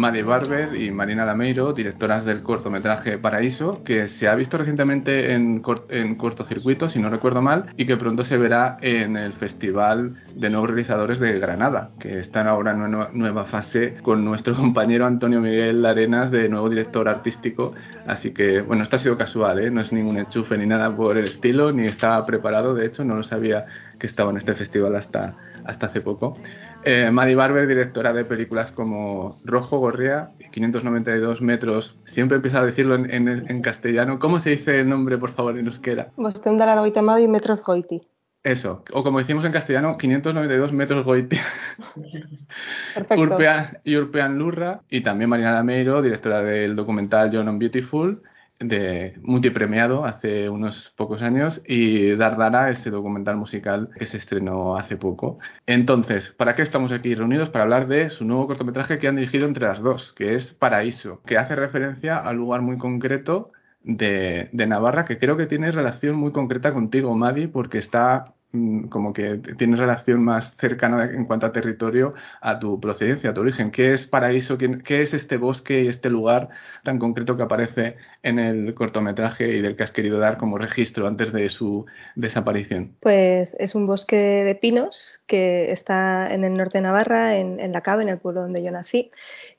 Madi Barber y Marina Lameiro, directoras del cortometraje Paraíso, que se ha visto recientemente en, en cortocircuito, si no recuerdo mal, y que pronto se verá en el Festival de Nuevos Realizadores de Granada, que están ahora en una nueva fase con nuestro compañero Antonio Miguel Arenas, de nuevo director artístico. Así que, bueno, esto ha sido casual, ¿eh? no es ningún enchufe ni nada por el estilo, ni estaba preparado, de hecho, no lo sabía que estaba en este festival hasta, hasta hace poco. Eh, Maddie Barber, directora de películas como Rojo Gorria y 592 metros. Siempre empieza a decirlo en, en, en, castellano. ¿Cómo se dice el nombre, por favor, en euskera? Da laurogeita hamabi metros goiti. Eso, o como decimos en castellano, 592 metros goiti. Perfecto. Urpean, y Urpean Lurra, y también Marina Lameiro, directora del documental John on Beautiful, de multipremiado hace unos pocos años y Dardara, ese documental musical que se estrenó hace poco. Entonces, ¿para qué estamos aquí reunidos? Para hablar de su nuevo cortometraje que han dirigido entre las dos, que es Paraíso, que hace referencia al lugar muy concreto de, de Navarra, que creo que tiene relación muy concreta contigo, Madi, porque está como que tienes relación más cercana en cuanto a territorio a tu procedencia, a tu origen. ¿Qué es Paraíso? ¿Qué es este bosque y este lugar tan concreto que aparece en el cortometraje y del que has querido dar como registro antes de su desaparición? Pues es un bosque de pinos que está en el norte de Navarra, en, en La Cava, en el pueblo donde yo nací.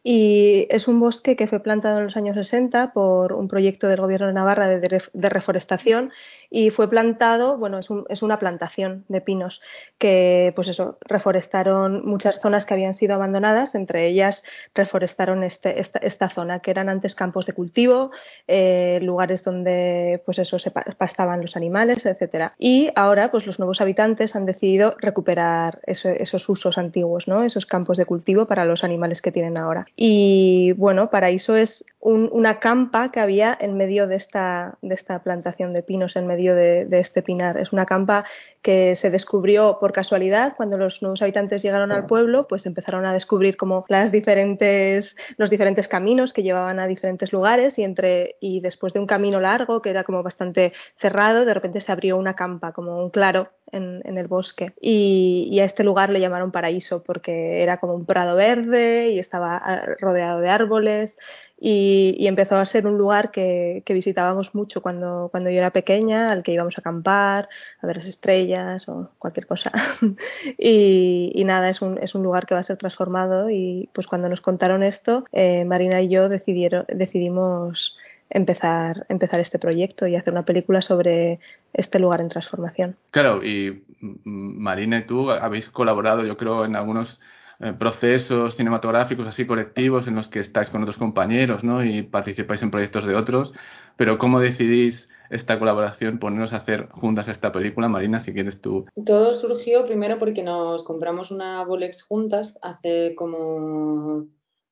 Y es un bosque que fue plantado en los años 60 por un proyecto del gobierno de Navarra de, de reforestación y fue plantado, bueno, es, un, es una plantación de pinos que, pues eso, reforestaron muchas zonas que habían sido abandonadas, entre ellas reforestaron este, esta, esta zona, que eran antes campos de cultivo, eh, lugares donde, pues eso, se pastaban los animales, etcétera. Y ahora, pues los nuevos habitantes han decidido recuperar eso, esos usos antiguos, ¿no? Esos campos de cultivo para los animales que tienen ahora. Y bueno, Paraíso es un, una campa que había en medio de esta, de esta plantación de pinos, en medio de, este pinar. Es una campa que se descubrió por casualidad cuando los nuevos habitantes llegaron al pueblo, pues empezaron a descubrir como las diferentes, los diferentes caminos que llevaban a diferentes lugares y entre y después de un camino largo que era como bastante cerrado, de repente se abrió una campa, como un claro en, el bosque. Y, a este lugar le llamaron paraíso porque era como un prado verde y estaba rodeado de árboles y, empezó a ser un lugar que, visitábamos mucho cuando, cuando yo era pequeña, al que íbamos a acampar, a ver las estrellas o cualquier cosa. y, y, nada, es un, es un lugar que va a ser transformado y pues cuando nos contaron esto, eh, Marina y yo decidieron, decidimos empezar, empezar este proyecto y hacer una película sobre este lugar en transformación. Claro, y Marina y tú habéis colaborado, yo creo, en algunos eh, procesos cinematográficos así colectivos en los que estáis con otros compañeros ¿no? y participáis en proyectos de otros, pero ¿cómo decidís esta colaboración, ponernos a hacer juntas esta película? Marina, si quieres tú. Todo surgió primero porque nos compramos una Bolex juntas hace como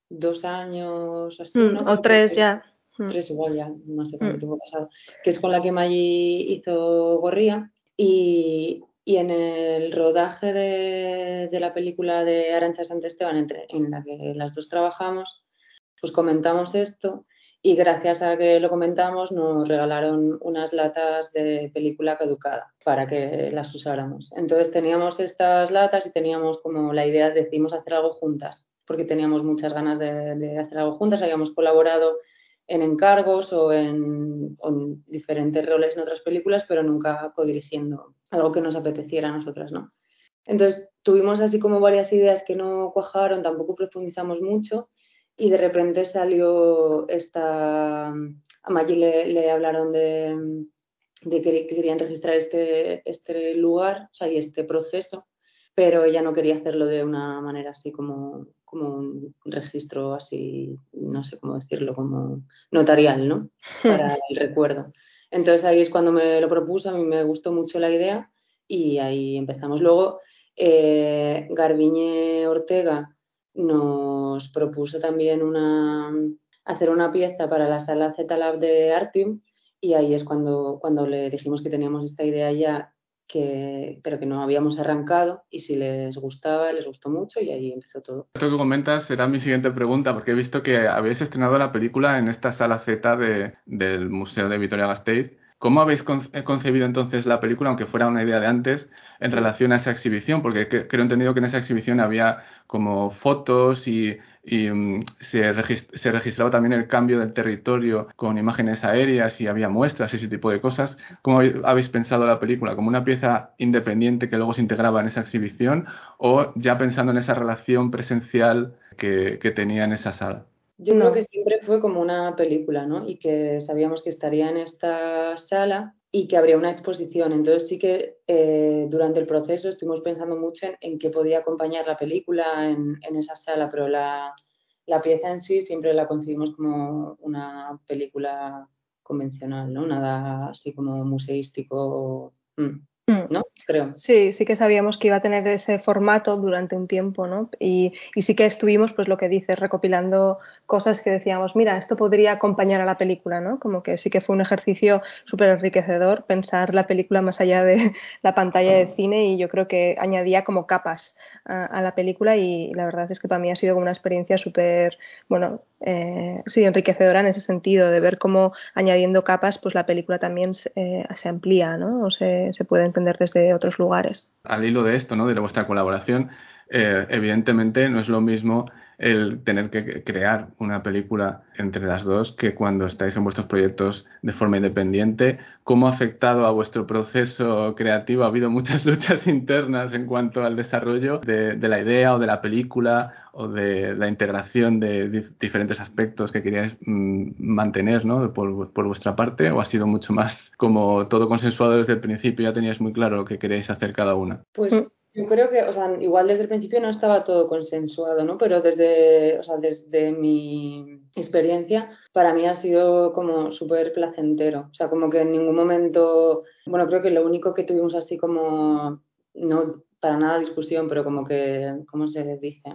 dos años así, ¿no? o tres ya tres igual ya, no sé cuánto tiempo pasado, que es con la que Maggi hizo Gorría y, y en el rodaje de, de, la película de Arancha Sant Esteban, entre, en la que las dos trabajamos, pues comentamos esto y gracias a que lo comentamos nos regalaron unas latas de película caducada para que las usáramos. Entonces teníamos estas latas y teníamos como la idea, decidimos hacer algo juntas, porque teníamos muchas ganas de, de hacer algo juntas, habíamos colaborado en encargos o en, o en, diferentes roles en otras películas, pero nunca codirigiendo algo que nos apeteciera a nosotras, ¿no? Entonces tuvimos así como varias ideas que no cuajaron, tampoco profundizamos mucho y de repente salió esta... A Maggie le, le hablaron de, de, que querían registrar este, este lugar, o sea, y este proceso, pero ella no quería hacerlo de una manera así como como un registro así, no sé cómo decirlo, como notarial, ¿no? Para el recuerdo. Entonces ahí es cuando me lo propuso, a mí me gustó mucho la idea y ahí empezamos. Luego, eh, Garbiñe Ortega nos propuso también una, hacer una pieza para la sala Z-Lab de Artium y ahí es cuando, cuando le dijimos que teníamos esta idea ya que, pero que no habíamos arrancado y si les gustaba, les gustó mucho y ahí empezó todo. Esto que comentas será mi siguiente pregunta porque he visto que habéis estrenado la película en esta sala Z de, del Museo de Vitoria-Gasteiz. ¿Cómo habéis eh, concebido entonces la película, aunque fuera una idea de antes, en relación a esa exhibición? Porque creo entendido que en esa exhibición había como fotos y mm, se, registraba también el cambio del territorio con imágenes aéreas y había muestras y ese tipo de cosas. ¿Cómo habéis pensado la película? ¿Como una pieza independiente que luego se integraba en esa exhibición o ya pensando en esa relación presencial que, tenía en esa sala? Yo creo que siempre fue como una película, ¿no? Y que sabíamos que estaría en esta sala y que habría una exposición. Entonces sí que eh, durante el proceso estuvimos pensando mucho en, qué podía acompañar la película en, en esa sala, pero la, la, pieza en sí siempre la concibimos como una película convencional, ¿no? Nada así como museístico. Mm. Mm. ¿no? Creo. Sí, sí que sabíamos que iba a tener ese formato durante un tiempo, ¿no? Y, y, sí que estuvimos, pues lo que dices, recopilando cosas que decíamos, mira, esto podría acompañar a la película, ¿no? Como que sí que fue un ejercicio súper enriquecedor pensar la película más allá de la pantalla de cine y yo creo que añadía como capas a, a la película y la verdad es que para mí ha sido una experiencia súper, bueno, eh, sí, enriquecedora en ese sentido, de ver cómo añadiendo capas, pues la película también eh, se amplía, ¿no? O se, se, puede entender desde otros lugares. Al hilo de esto, ¿no? De vuestra colaboración, eh, evidentemente no es lo mismo el tener que crear una película entre las dos que cuando estáis en vuestros proyectos de forma independiente. ¿Cómo ha afectado a vuestro proceso creativo? ¿Ha habido muchas luchas internas en cuanto al desarrollo de, la idea o de la película o de la integración de diferentes aspectos que queríais mm, mantener ¿no? por, por, vuestra parte? ¿O ha sido mucho más como todo consensuado desde el principio? ¿Ya teníais muy claro lo que queréis hacer cada una? Pues mm. Yo creo que, o sea, igual desde el principio no estaba todo consensuado, ¿no? Pero desde, o sea, desde mi experiencia, para mí ha sido como súper placentero. O sea, como que en ningún momento, bueno, creo que lo único que tuvimos así como, no para nada discusión, pero como que, ¿cómo se dice?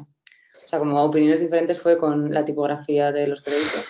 O sea, como opiniones diferentes fue con la tipografía de los créditos.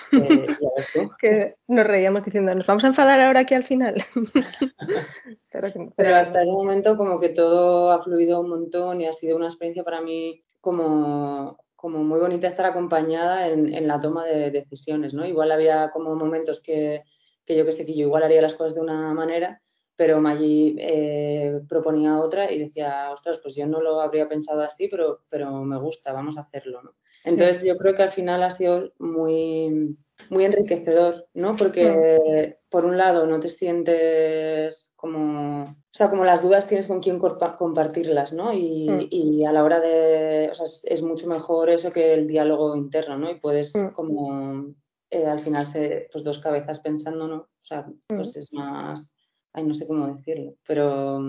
que nos reíamos diciendo, nos vamos a enfadar ahora aquí al final. pero, hasta ese momento como que todo ha fluido un montón y ha sido una experiencia para mí como, como muy bonita estar acompañada en, en la toma de decisiones, ¿no? Igual había como momentos que, que yo que sé, que yo igual haría las cosas de una manera pero Maggi eh, proponía otra y decía, ostras, pues yo no lo habría pensado así, pero, pero me gusta, vamos a hacerlo, ¿no? Entonces yo creo que al final ha sido muy, muy enriquecedor, ¿no? Porque por un lado no te sientes como, o sea, como las dudas tienes con quién compartirlas, ¿no? Y, mm. y, a la hora de, o sea, es mucho mejor eso que el diálogo interno, ¿no? Y puedes mm. como eh, al final ser pues dos cabezas pensando, ¿no? O sea, pues mm. es más ay, no sé cómo decirlo, pero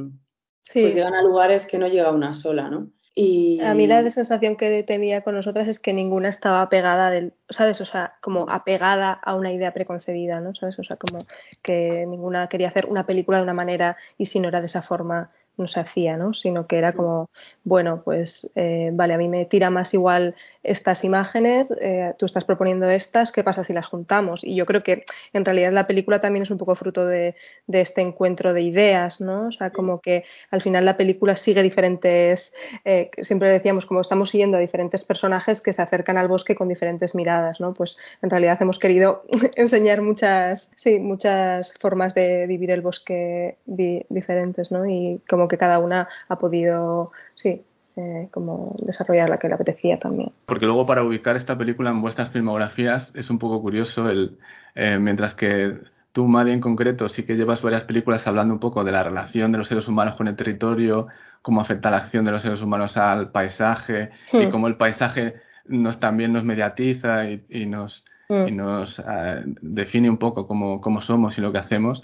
pues llegan a lugares que no llega una sola, ¿no? Y... A mí la sensación que tenía con nosotras es que ninguna estaba pegada del, ¿sabes? O sea, como apegada a una idea preconcebida, ¿no? ¿Sabes? O sea, como que ninguna quería hacer una película de una manera y si no era de esa forma, no se hacía, ¿no? Sino que era como, bueno, pues eh, vale, a mí me tira más igual estas imágenes, eh, tú estás proponiendo estas, ¿qué pasa si las juntamos? Y yo creo que en realidad la película también es un poco fruto de, de este encuentro de ideas, ¿no? O sea, como que al final la película sigue diferentes, eh, siempre decíamos como estamos siguiendo a diferentes personajes que se acercan al bosque con diferentes miradas, ¿no? Pues en realidad hemos querido enseñar muchas, sí, muchas formas de vivir el bosque diferentes, ¿no? Y como que cada una ha podido, sí, eh, como desarrollar la que le apetecía también. Porque luego para ubicar esta película en vuestras filmografías es un poco curioso el eh, mientras que tú, Mari, en concreto, sí que llevas varias películas hablando un poco de la relación de los seres humanos con el territorio, cómo afecta la acción de los seres humanos al paisaje y hmm. cómo el paisaje nos también nos mediatiza y, nos, y hmm. nos eh, define un poco cómo, cómo, somos y lo que hacemos.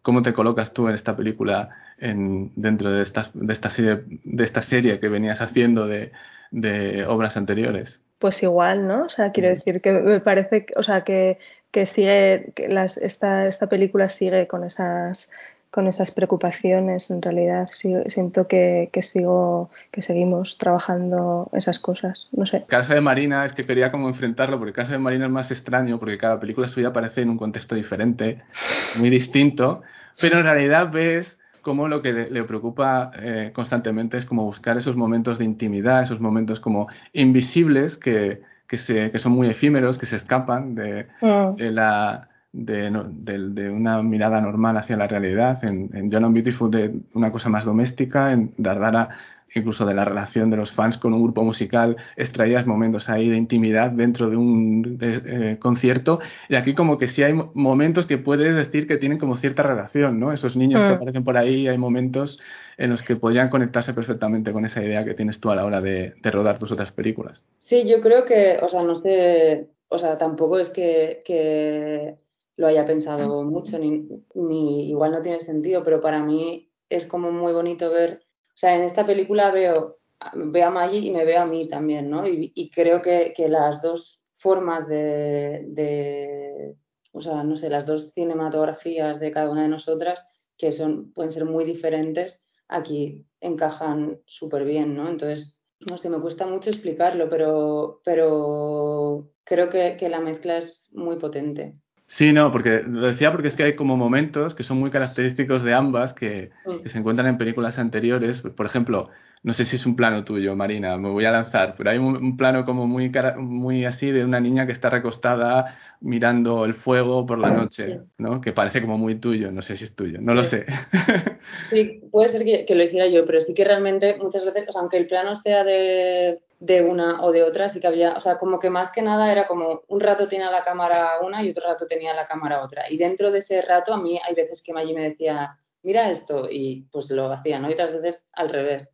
¿Cómo te colocas tú en esta película en, dentro de, estas, de, esta serie, de esta serie que venías haciendo de, de obras anteriores? Pues igual, ¿no? O sea, quiero decir que me parece, o sea, que, que sigue, que las, esta, esta película sigue con esas con esas preocupaciones. En realidad siento que, que, sigo, que seguimos trabajando esas cosas. No sé. El caso de Marina es que quería como enfrentarlo, porque el caso de Marina es más extraño, porque cada película suya aparece en un contexto diferente, muy distinto, pero en realidad ves como lo que le, preocupa eh, constantemente es como buscar esos momentos de intimidad, esos momentos como invisibles que, que, se, que son muy efímeros, que se escapan de, mm. de la de, una mirada normal hacia la realidad. En, en John Beautiful de una cosa más doméstica, en Dardara incluso de la relación de los fans con un grupo musical, extraías momentos ahí de intimidad dentro de un eh, concierto. Y aquí como que sí hay momentos que puedes decir que tienen como cierta relación, ¿no? Esos niños que mm. aparecen por ahí, hay momentos en los que podrían conectarse perfectamente con esa idea que tienes tú a la hora de, de rodar tus otras películas. Sí, yo creo que, o sea, no sé, o sea, tampoco es que, que lo haya pensado mucho, ni, ni igual no tiene sentido, pero para mí es como muy bonito ver, o sea, en esta película veo, veo a Maggie y me veo a mí también, ¿no? Y, creo que, que, las dos formas de, de, o sea, no sé, las dos cinematografías de cada una de nosotras, que son, pueden ser muy diferentes, aquí encajan súper bien, ¿no? Entonces, no sé, me cuesta mucho explicarlo, pero, pero creo que, que la mezcla es muy potente. Sí, no, porque lo decía porque es que hay como momentos que son muy característicos de ambas que, que, se encuentran en películas anteriores. Por ejemplo, no sé si es un plano tuyo, Marina, me voy a lanzar, pero hay un, plano como muy, muy así de una niña que está recostada mirando el fuego por la noche, ¿no? Que parece como muy tuyo, no sé si es tuyo, no lo sé. Sí, puede ser que, que, lo hiciera yo, pero sí que realmente muchas veces, o sea, aunque el plano sea de de una o de otra, sí que había, o sea, como que más que nada era como un rato tenía la cámara una y otro rato tenía la cámara otra. Y dentro de ese rato a mí hay veces que Maggie me decía, mira esto, y pues lo hacía, ¿no? Y otras veces al revés.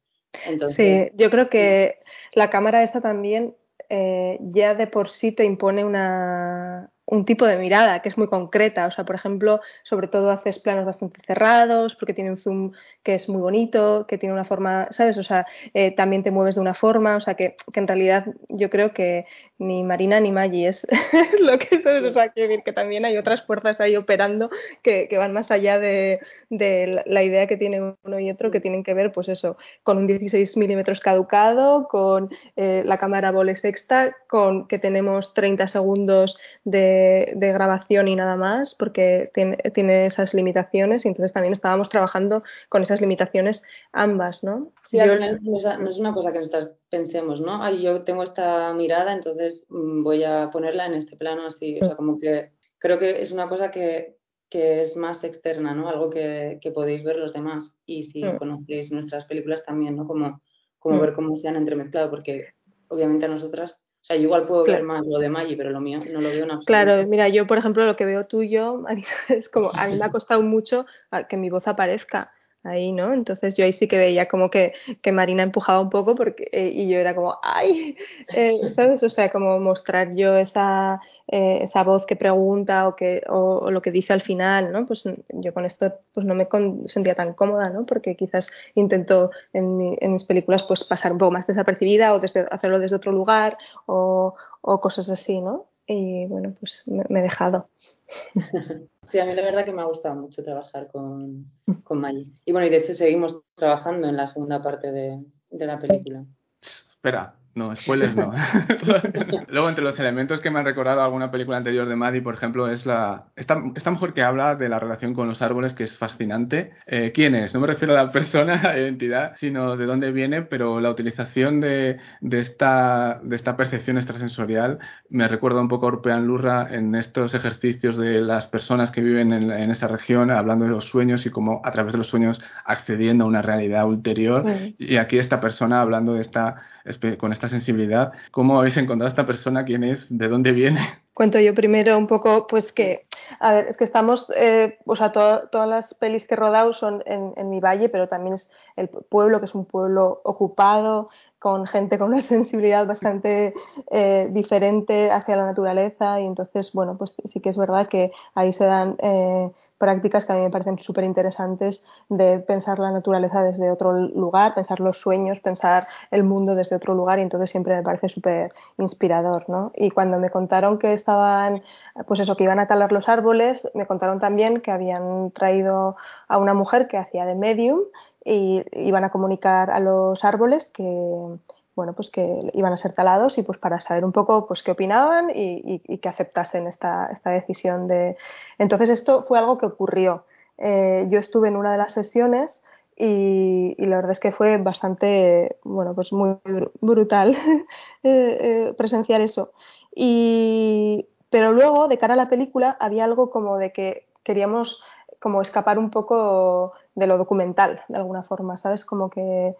Entonces, sí, yo creo que la cámara esta también eh, ya de por sí te impone una, un tipo de mirada que es muy concreta. O sea, por ejemplo, sobre todo haces planos bastante cerrados porque tiene un zoom que es muy bonito, que tiene una forma, ¿sabes? O sea, eh, también te mueves de una forma. O sea, que, en realidad yo creo que ni Marina ni Maggie es lo que sabes. O sea, quiero decir que también hay otras fuerzas ahí operando que, van más allá de, la idea que tiene uno y otro, que tienen que ver, pues eso, con un 16 milímetros caducado, con eh, la cámara Bolex sexta, con que tenemos 30 segundos de de, grabación y nada más, porque tiene, esas limitaciones y entonces también estábamos trabajando con esas limitaciones ambas, ¿no? Sí, no, es una cosa que nosotras pensemos, ¿no? yo tengo esta mirada, entonces mm, voy a ponerla en este plano así, o sea, como que creo que es una cosa que, que es más externa, ¿no? Algo que, que, podéis ver los demás y si mm. conocéis nuestras películas también, ¿no? Como, como mm. ver cómo se han entremezclado, porque obviamente a nosotras o sea, yo igual puedo ver más lo de Maggi, pero lo mío no lo veo nada. Claro, mira, yo por ejemplo lo que veo tuyo, es como, a mí me ha costado mucho que mi voz aparezca ahí, ¿no? Entonces yo ahí sí que veía como que, que Marina empujaba un poco porque, eh, y yo era como, ¡ay! Eh, ¿Sabes? O sea, como mostrar yo esa, eh, esa voz que pregunta o, que, o, lo que dice al final, ¿no? Pues yo con esto pues no me sentía tan cómoda, ¿no? Porque quizás intento en, en, mis películas pues pasar un poco más desapercibida o desde, hacerlo desde otro lugar o, o cosas así, ¿no? Y bueno, pues me he dejado. Sí, a mí la verdad que me ha gustado mucho trabajar con, con Maggie. Y bueno, y de hecho seguimos trabajando en la segunda parte de, de la película. Espera, no, spoilers no. Luego, entre los elementos que me han recordado alguna película anterior de Maddie, por ejemplo, es la. Esta, esta mujer que habla de la relación con los árboles, que es fascinante. Eh, ¿Quién es? No me refiero a la persona, a la identidad, sino de dónde viene, pero la utilización de, de, esta, de esta percepción extrasensorial me recuerda un poco a Orpean Lurra en estos ejercicios de las personas que viven en, en, esa región, hablando de los sueños y cómo a través de los sueños accediendo a una realidad ulterior. Y aquí esta persona hablando de esta con esta sensibilidad. ¿Cómo habéis encontrado a esta persona? ¿Quién es? ¿De dónde viene? Cuento yo primero un poco, pues que, a ver, es que estamos, eh, o sea, todas las pelis que he rodado son en, en mi valle, pero también es el pueblo, que es un pueblo ocupado, con gente con una sensibilidad bastante eh, diferente hacia la naturaleza y entonces, bueno, pues sí que es verdad que ahí se dan eh, prácticas que a mí me parecen súper interesantes de pensar la naturaleza desde otro lugar, pensar los sueños, pensar el mundo desde otro lugar y entonces siempre me parece súper inspirador, ¿no? Y cuando me contaron que estaban, pues eso, que iban a talar los árboles, me contaron también que habían traído a una mujer que hacía de medium y iban a comunicar a los árboles que bueno, pues que iban a ser talados y pues para saber un poco pues qué opinaban y, que aceptasen esta, esta, decisión de. Entonces esto fue algo que ocurrió. Eh, yo estuve en una de las sesiones y, la verdad es que fue bastante, bueno, pues muy brutal eh, eh, presenciar eso. Y, pero luego, de cara a la película, había algo como de que queríamos como escapar un poco de lo documental, de alguna forma, ¿sabes? Como que,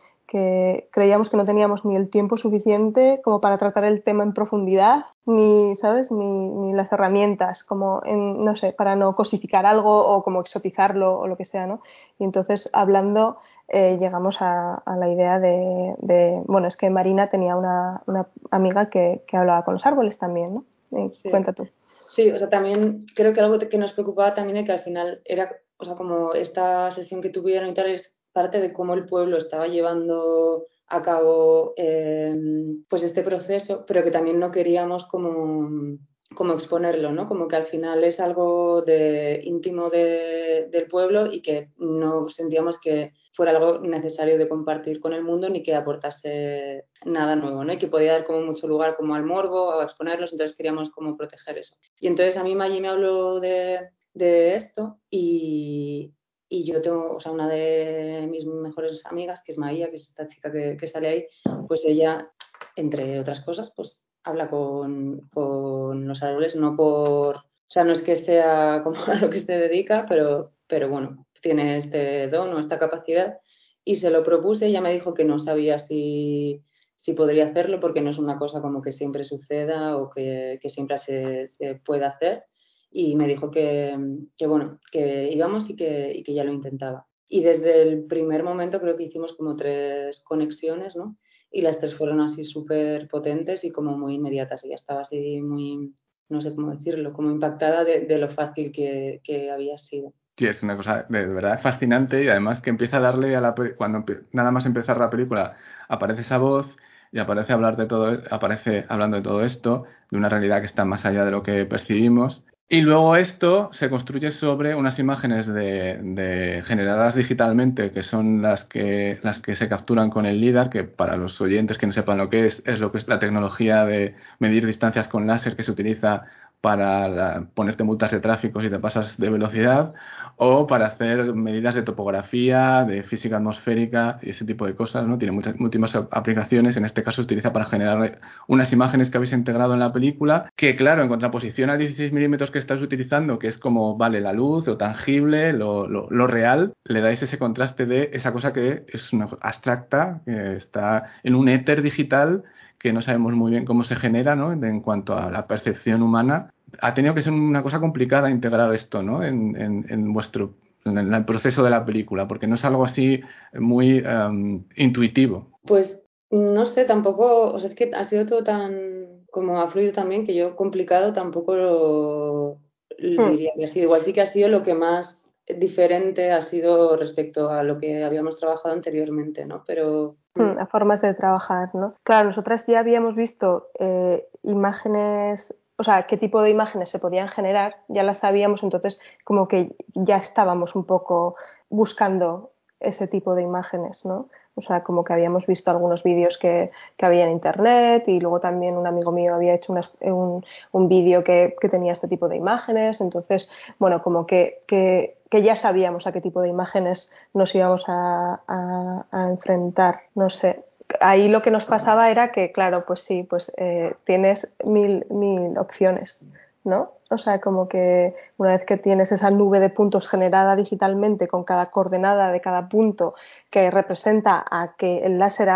creíamos que no teníamos ni el tiempo suficiente como para tratar el tema en profundidad, ni, ¿sabes? Ni, las herramientas, como, en, no sé, para no cosificar algo o como exotizarlo o lo que sea, ¿no? Y entonces, hablando, eh, llegamos a, la idea de, bueno, es que Marina tenía una, amiga que, hablaba con los árboles también, ¿no? Eh, cuenta tú. Sí, o sea, también creo que algo que nos preocupaba también es que al final era, o sea, como esta sesión que tuvieron y tal es parte de cómo el pueblo estaba llevando a cabo em, pues este proceso, pero que también no queríamos como, como exponerlo, ¿no? Como que al final es algo de, íntimo del pueblo y que no sentíamos que fuera algo necesario de compartir con el mundo ni que aportase nada nuevo, ¿no? Y que podía dar como mucho lugar como al morbo, a exponerlos, entonces queríamos como proteger eso. Y entonces a mí Maggie me habló de, de esto y, y, yo tengo, o sea, una de mis mejores amigas, que es Maía, que es esta chica que, que sale ahí, pues ella, entre otras cosas, pues habla con, con los árboles, no por, o sea, no es que sea como a lo que se dedica, pero, pero bueno, tiene este don o esta capacidad y se lo propuse ella me dijo que no sabía si, si podría hacerlo porque no es una cosa como que siempre suceda o que, que siempre se, se pueda hacer y me dijo que, que bueno, que íbamos y que, y que ya lo intentaba. Y desde el primer momento creo que hicimos como tres conexiones, ¿no? Y las tres fueron así súper potentes y como muy inmediatas. Ella estaba así muy, no sé cómo decirlo, como impactada de, de lo fácil que, que había sido. Sí, es una cosa de, verdad fascinante y además que empieza a darle a la cuando nada más empezar la película aparece esa voz y aparece hablar de todo aparece hablando de todo esto de una realidad que está más allá de lo que percibimos y luego esto se construye sobre unas imágenes de, de, generadas digitalmente, que son las que, las que se capturan con el LIDAR, que para los oyentes que no sepan lo que es, es lo que es la tecnología de medir distancias con láser que se utiliza para ponerte multas de tráfico si te pasas de velocidad o para hacer medidas de topografía, de física atmosférica y ese tipo de cosas, ¿no? Tiene muchas múltiples aplicaciones, en este caso se utiliza para generar unas imágenes que habéis integrado en la película, que claro, en contraposición a 16 milímetros que estás utilizando, que es como, vale, la luz, lo tangible, lo, lo, real, le dais ese contraste de esa cosa que es una abstracta, que está en un éter digital que no sabemos muy bien cómo se genera, ¿no? En cuanto a la percepción humana, ha tenido que ser una cosa complicada integrar esto, ¿no? En, en, vuestro en el proceso de la película, porque no es algo así muy em, intuitivo. Pues no sé, tampoco, o sea, es que ha sido todo tan como ha fluido también que yo complicado tampoco lo, hmm. diría que ha sido. Igual sí que ha sido lo que más diferente ha sido respecto a lo que habíamos trabajado anteriormente, ¿no? Pero Hmm, a formas de trabajar, ¿no? Claro, nosotras ya habíamos visto eh, imágenes, o sea, qué tipo de imágenes se podían generar, ya las sabíamos, entonces como que ya estábamos un poco buscando ese tipo de imágenes, ¿no? O sea, como que habíamos visto algunos vídeos que, que había en internet y luego también un amigo mío había hecho un, un vídeo que, que, tenía este tipo de imágenes. Entonces, bueno, como que, que, que, ya sabíamos a qué tipo de imágenes nos íbamos a, a, a, enfrentar. No sé. Ahí lo que nos pasaba era que, claro, pues sí, pues eh, tienes mil, mil opciones. ¿no? O sea, como que una vez que tienes esa nube de puntos generada digitalmente con cada coordenada de cada punto que representa a que el láser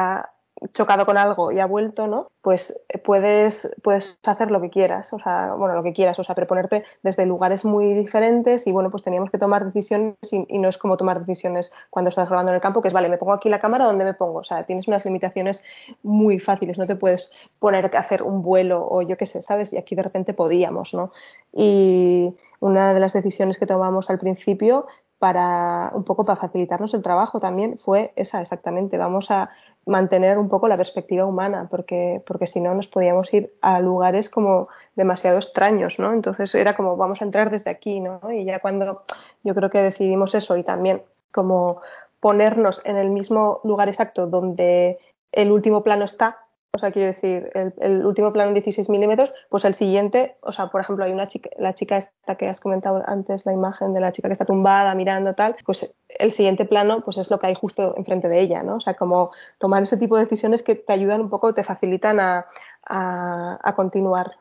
chocado con algo y ha vuelto, ¿no? Pues eh, puedes, puedes hacer lo que quieras, o sea, bueno, lo que quieras, o sea, pero ponerte desde lugares muy diferentes y bueno, pues teníamos que tomar decisiones y, no es como tomar decisiones cuando estás grabando en el campo, que es, vale, me pongo aquí la cámara, ¿dónde me pongo? O sea, tienes unas limitaciones muy fáciles, no te puedes poner a hacer un vuelo o yo qué sé, ¿sabes? Y aquí de repente podíamos, ¿no? Y una de las decisiones que tomamos al principio para un poco para facilitarnos el trabajo también fue esa exactamente. Vamos a mantener un poco la perspectiva humana, porque, porque si no nos podíamos ir a lugares como demasiado extraños, ¿no? Entonces era como vamos a entrar desde aquí, ¿no? Y ya cuando yo creo que decidimos eso y también como ponernos en el mismo lugar exacto donde el último plano está, o sea, quiero decir, el, último plano en 16 milímetros, pues el siguiente, o sea, por ejemplo, hay una chica, la chica esta que has comentado antes, la imagen de la chica que está tumbada mirando tal, pues el siguiente plano, pues es lo que hay justo enfrente de ella, ¿no? O sea, como tomar ese tipo de decisiones que te ayudan un poco, te facilitan a, a, continuar,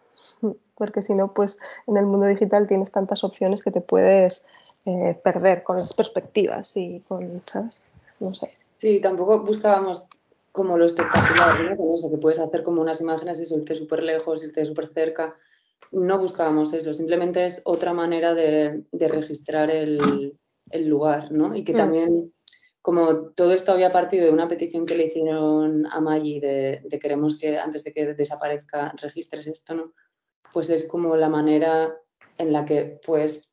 porque si no, pues en el mundo digital tienes tantas opciones que te puedes eh, perder con las perspectivas y con, ¿sabes? No sé. Sí, tampoco buscábamos como lo espectacular, ¿no? Con eso, que puedes hacer como unas imágenes y irte súper lejos, irte súper cerca. No buscábamos eso, simplemente es otra manera de, registrar el, lugar, ¿no? Y que mm. también, como todo esto había partido de una petición que le hicieron a Maggi de, de queremos que antes de que desaparezca registres esto, ¿no? Pues es como la manera en la que puedes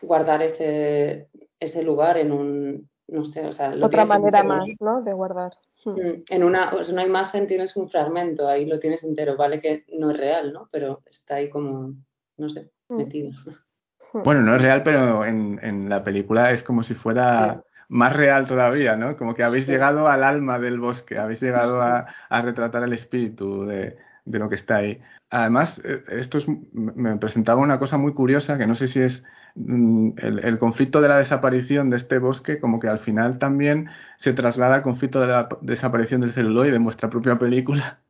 guardar ese, ese lugar en un, no sé, o sea... Otra manera más, ¿no? De guardar. Mm, en una, una imagen tienes un fragmento, ahí lo tienes entero, vale que no es real, ¿no? Pero está ahí como, no sé, mm. metido. Bueno, no es real, pero en, en la película es como si fuera más real todavía, ¿no? Como que habéis llegado al alma del bosque, habéis llegado a, a retratar el espíritu de, de, lo que está ahí. Además, eh, esto es, me presentaba una cosa muy curiosa que no sé si es Mm, el, conflicto de la desaparición de este bosque como que al final también se traslada al conflicto de la desaparición del celuloide en vuestra propia película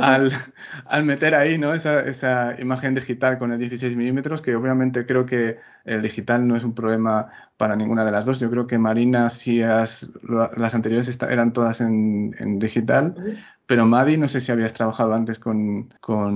al, al, meter ahí ¿no? esa, esa imagen digital con el 16 milímetros que obviamente creo que el digital no es un problema para ninguna de las dos yo creo que Marina si las anteriores eran todas en, en digital pero Madi, no sé si habías trabajado antes con,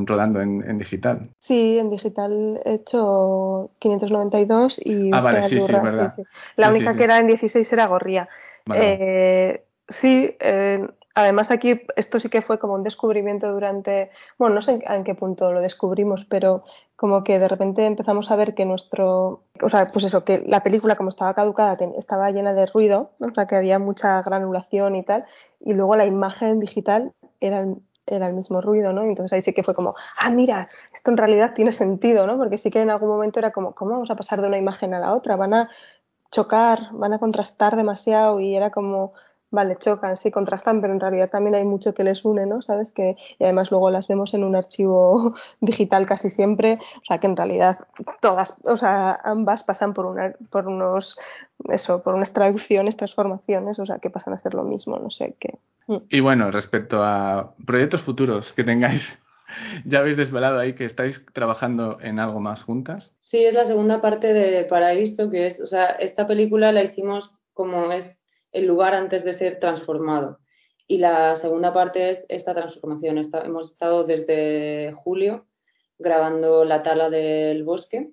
rodando en, digital. Sí, en digital he hecho 592 y... Ah, vale, sí, sí, verdad. La única que era en 16 era Gorría. Eh, sí, eh, además aquí esto sí que fue como un descubrimiento durante, bueno, no sé en qué punto lo descubrimos, pero como que de repente empezamos a ver que nuestro, o sea, pues eso, que la película como estaba caducada estaba llena de ruido, o sea, que había mucha granulación y tal, y luego la imagen digital era el, era el mismo ruido, ¿no? Entonces ahí sí que fue como, ah, mira, esto en realidad tiene sentido, ¿no? Porque sí que en algún momento era como, ¿cómo vamos a pasar de una imagen a la otra? Van a chocar, van a contrastar demasiado y era como, vale, chocan, sí, contrastan, pero en realidad también hay mucho que les une, ¿no? ¿Sabes? Que, y además luego las vemos en un archivo digital casi siempre, o sea que en realidad todas, o sea, ambas pasan por, una, por unos, eso, por unas traducciones, transformaciones, o sea que pasan a ser lo mismo, no sé qué. Mm. Y bueno, respecto a proyectos futuros que tengáis, ya habéis desvelado ahí que estáis trabajando en algo más juntas. Sí, es la segunda parte de Paraíso, que es, o sea, esta película la hicimos como es el lugar antes de ser transformado. Y la segunda parte es esta transformación. hemos estado desde julio grabando la tala del bosque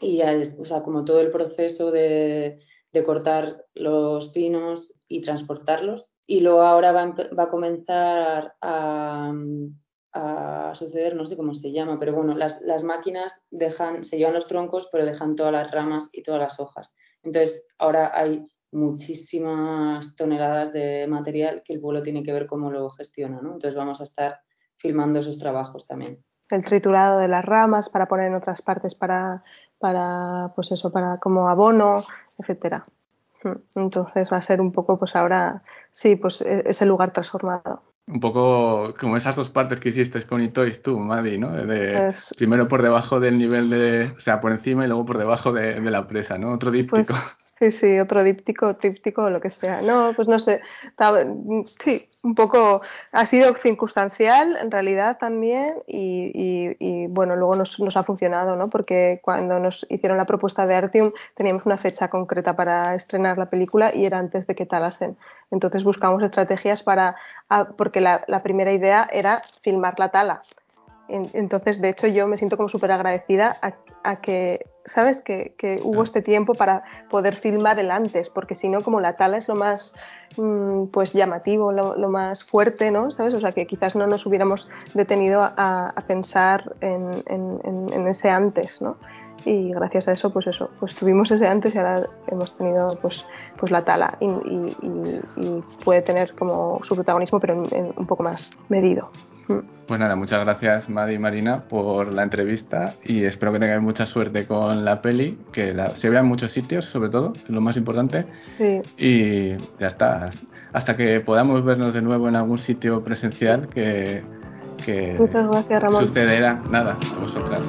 y o sea, como todo el proceso de, cortar los pinos y transportarlos. Y luego ahora va, a comenzar a, suceder, no sé cómo se llama, pero bueno, las, las, máquinas dejan, se llevan los troncos, pero dejan todas las ramas y todas las hojas. Entonces, ahora hay muchísimas toneladas de material que el pueblo tiene que ver cómo lo gestiona, ¿no? Entonces vamos a estar filmando esos trabajos también. El triturado de las ramas para poner en otras partes para, para pues eso, para como abono, etcétera. Mm, entonces va a ser un poco, pues ahora, sí, pues e, ese lugar transformado. Un poco como esas dos partes que hiciste con Itois tú, Madi, ¿no? De, Primero por debajo del nivel de, o sea, por encima y luego por debajo de, la presa, ¿no? Otro díptico. Pues Sí, sí, otro díptico, tríptico o lo que sea. No, pues no sé. Sí, un poco. Ha sido circunstancial en realidad también y, y, bueno, luego nos, nos, ha funcionado, ¿no? Porque cuando nos hicieron la propuesta de Artium teníamos una fecha concreta para estrenar la película y era antes de que talasen. Entonces buscamos estrategias para. Ah, porque la primera idea era filmar la tala. Entonces, de hecho, yo me siento como súper agradecida a, que, ¿sabes? Que, hubo este tiempo para poder filmar el antes, porque si no, como la tala es lo más, mm, pues, llamativo, lo, más fuerte, ¿no? ¿Sabes? O sea, que quizás no nos hubiéramos detenido a, pensar en, ese antes, ¿no? y gracias a eso pues eso pues tuvimos ese antes y ahora hemos tenido pues pues la tala y, puede tener como su protagonismo pero un poco más medido. Pues nada, muchas gracias Madi y Marina por la entrevista y espero que tengáis mucha suerte con la peli, que se vea en muchos sitios sobre todo, es lo más importante. Y ya está, hasta que podamos vernos de nuevo en algún sitio presencial que, que sucederá nada a vosotras.